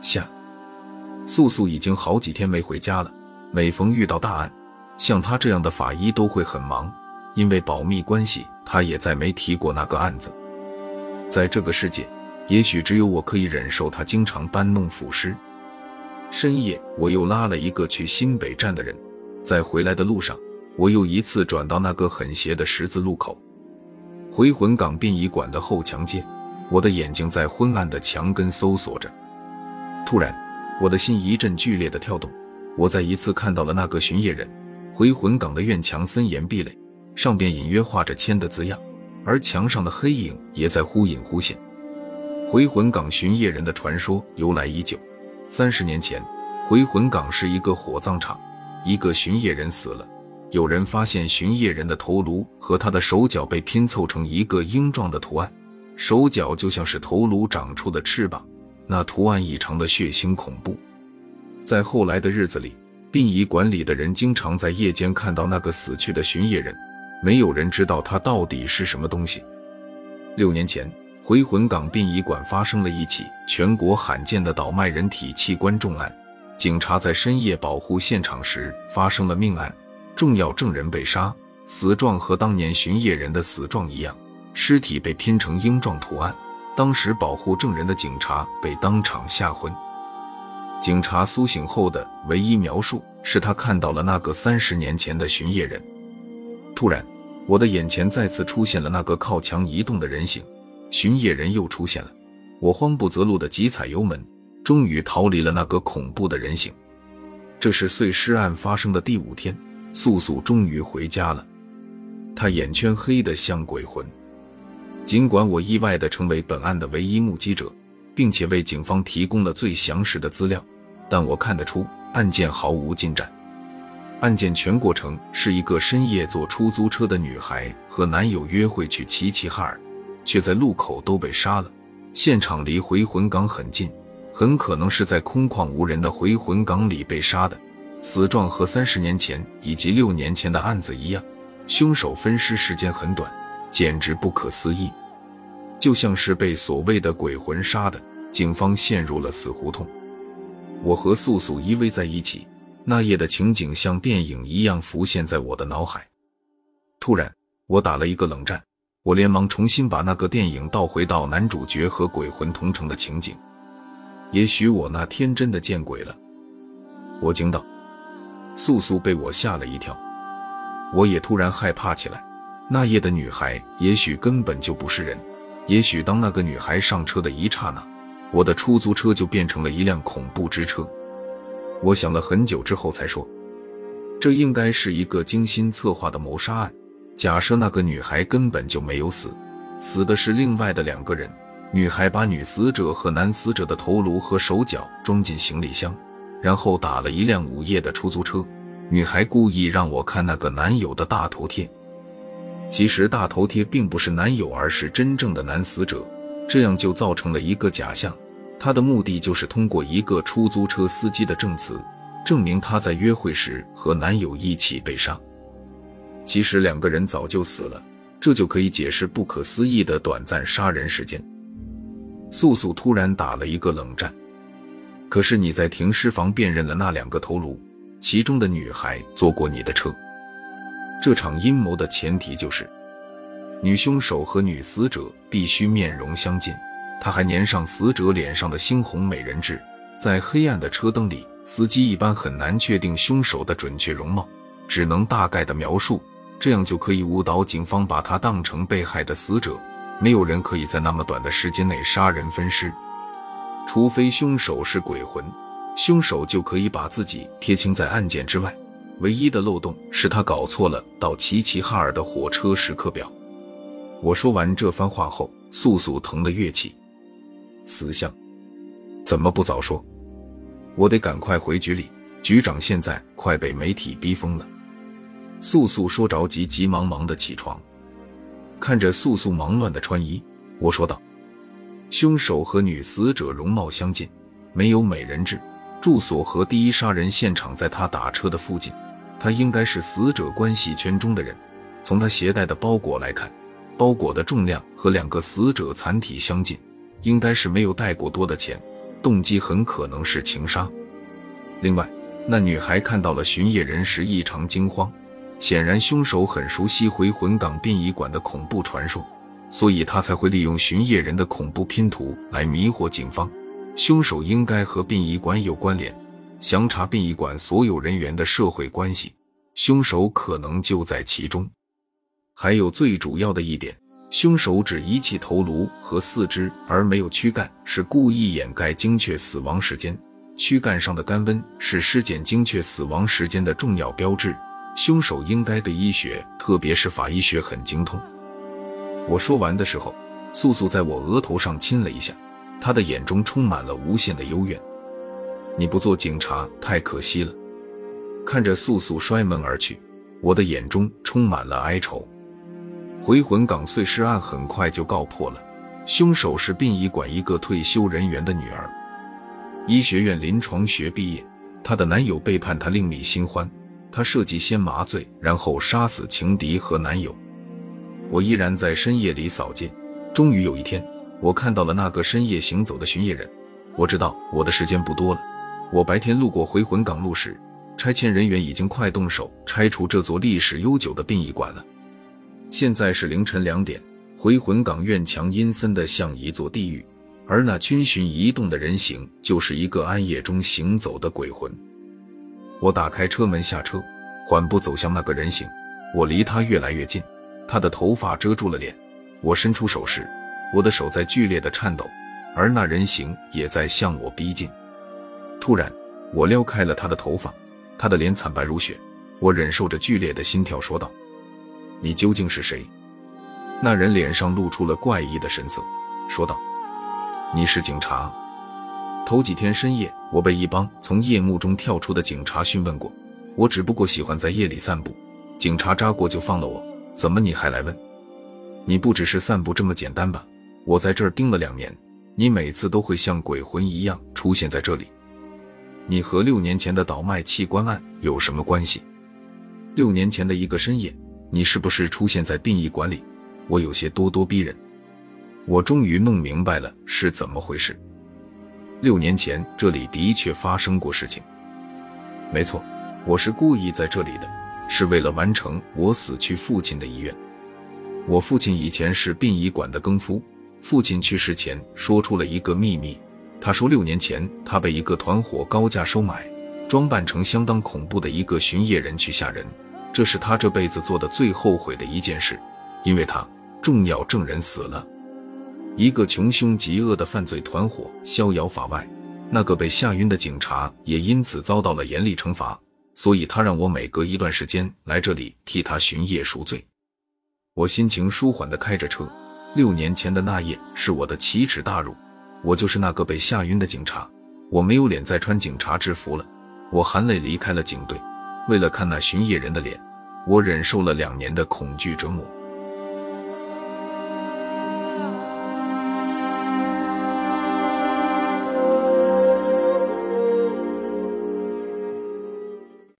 下，素素已经好几天没回家了。每逢遇到大案，像他这样的法医都会很忙，因为保密关系，他也再没提过那个案子。在这个世界，也许只有我可以忍受他经常搬弄腐尸。深夜，我又拉了一个去新北站的人，在回来的路上，我又一次转到那个很斜的十字路口——回魂港殡仪馆的后墙街。我的眼睛在昏暗的墙根搜索着，突然，我的心一阵剧烈的跳动。我再一次看到了那个巡夜人。回魂港的院墙森严壁垒，上边隐约画着“千”的字样，而墙上的黑影也在忽隐忽现。回魂港巡夜人的传说由来已久。三十年前，回魂港是一个火葬场，一个巡夜人死了，有人发现巡夜人的头颅和他的手脚被拼凑成一个鹰状的图案，手脚就像是头颅长出的翅膀，那图案异常的血腥恐怖。在后来的日子里，殡仪馆里的人经常在夜间看到那个死去的巡夜人，没有人知道他到底是什么东西。六年前，回魂港殡仪馆发生了一起全国罕见的倒卖人体器官重案，警察在深夜保护现场时发生了命案，重要证人被杀，死状和当年巡夜人的死状一样，尸体被拼成鹰状图案。当时保护证人的警察被当场吓昏。警察苏醒后的唯一描述是他看到了那个三十年前的巡夜人。突然，我的眼前再次出现了那个靠墙移动的人形，巡夜人又出现了。我慌不择路的急踩油门，终于逃离了那个恐怖的人形。这是碎尸案发生的第五天，素素终于回家了。她眼圈黑得像鬼魂。尽管我意外地成为本案的唯一目击者。并且为警方提供了最详实的资料，但我看得出案件毫无进展。案件全过程是一个深夜坐出租车的女孩和男友约会去齐齐哈尔，却在路口都被杀了。现场离回魂港很近，很可能是在空旷无人的回魂港里被杀的。死状和三十年前以及六年前的案子一样，凶手分尸时间很短，简直不可思议，就像是被所谓的鬼魂杀的。警方陷入了死胡同，我和素素依偎在一起，那夜的情景像电影一样浮现在我的脑海。突然，我打了一个冷战，我连忙重新把那个电影倒回到男主角和鬼魂同城的情景。也许我那天真的见鬼了，我惊道。素素被我吓了一跳，我也突然害怕起来。那夜的女孩也许根本就不是人，也许当那个女孩上车的一刹那。我的出租车就变成了一辆恐怖之车。我想了很久之后才说，这应该是一个精心策划的谋杀案。假设那个女孩根本就没有死，死的是另外的两个人。女孩把女死者和男死者的头颅和手脚装进行李箱，然后打了一辆午夜的出租车。女孩故意让我看那个男友的大头贴，其实大头贴并不是男友，而是真正的男死者。这样就造成了一个假象，他的目的就是通过一个出租车司机的证词，证明他在约会时和男友一起被杀。其实两个人早就死了，这就可以解释不可思议的短暂杀人时间。素素突然打了一个冷战。可是你在停尸房辨认了那两个头颅，其中的女孩坐过你的车。这场阴谋的前提就是。女凶手和女死者必须面容相近，她还粘上死者脸上的猩红美人痣。在黑暗的车灯里，司机一般很难确定凶手的准确容貌，只能大概的描述，这样就可以误导警方把他当成被害的死者。没有人可以在那么短的时间内杀人分尸，除非凶手是鬼魂，凶手就可以把自己撇清在案件之外。唯一的漏洞是他搞错了到齐齐哈尔的火车时刻表。我说完这番话后，素素疼得跃起。死相，怎么不早说？我得赶快回局里。局长现在快被媒体逼疯了。素素说着急急忙忙的起床，看着素素忙乱的穿衣，我说道：“凶手和女死者容貌相近，没有美人痣，住所和第一杀人现场在他打车的附近，他应该是死者关系圈中的人。从他携带的包裹来看。”包裹的重量和两个死者残体相近，应该是没有带过多的钱。动机很可能是情杀。另外，那女孩看到了巡夜人时异常惊慌，显然凶手很熟悉回魂港殡仪馆的恐怖传说，所以他才会利用巡夜人的恐怖拼图来迷惑警方。凶手应该和殡仪馆有关联，详查殡仪馆所有人员的社会关系，凶手可能就在其中。还有最主要的一点，凶手只遗弃头颅和四肢而没有躯干，是故意掩盖精确死亡时间。躯干上的干温是尸检精确死亡时间的重要标志。凶手应该对医学，特别是法医学很精通。我说完的时候，素素在我额头上亲了一下，她的眼中充满了无限的幽怨。你不做警察太可惜了。看着素素摔门而去，我的眼中充满了哀愁。回魂港碎尸案很快就告破了，凶手是殡仪馆一个退休人员的女儿。医学院临床学毕业，她的男友背叛她另觅新欢，她设计先麻醉，然后杀死情敌和男友。我依然在深夜里扫街，终于有一天，我看到了那个深夜行走的巡夜人。我知道我的时间不多了。我白天路过回魂港路时，拆迁人员已经快动手拆除这座历史悠久的殡仪馆了。现在是凌晨两点，回魂港院墙阴森的像一座地狱。而那逡巡移动的人形，就是一个暗夜中行走的鬼魂。我打开车门下车，缓步走向那个人形。我离他越来越近，他的头发遮住了脸。我伸出手时，我的手在剧烈的颤抖，而那人形也在向我逼近。突然，我撩开了他的头发，他的脸惨白如雪。我忍受着剧烈的心跳，说道：“你究竟是谁？”那人脸上露出了怪异的神色，说道。你是警察。头几天深夜，我被一帮从夜幕中跳出的警察讯问过。我只不过喜欢在夜里散步，警察扎过就放了我。怎么你还来问？你不只是散步这么简单吧？我在这儿盯了两年，你每次都会像鬼魂一样出现在这里。你和六年前的倒卖器官案有什么关系？六年前的一个深夜，你是不是出现在殡仪馆里？我有些咄咄逼人。我终于弄明白了是怎么回事。六年前这里的确发生过事情。没错，我是故意在这里的，是为了完成我死去父亲的遗愿。我父亲以前是殡仪馆的更夫，父亲去世前说出了一个秘密。他说六年前他被一个团伙高价收买，装扮成相当恐怖的一个巡夜人去吓人。这是他这辈子做的最后悔的一件事，因为他重要证人死了。一个穷凶极恶的犯罪团伙逍遥法外，那个被吓晕的警察也因此遭到了严厉惩罚，所以他让我每隔一段时间来这里替他巡夜赎罪。我心情舒缓地开着车。六年前的那夜是我的奇耻大辱，我就是那个被吓晕的警察。我没有脸再穿警察制服了，我含泪离开了警队。为了看那巡夜人的脸，我忍受了两年的恐惧折磨。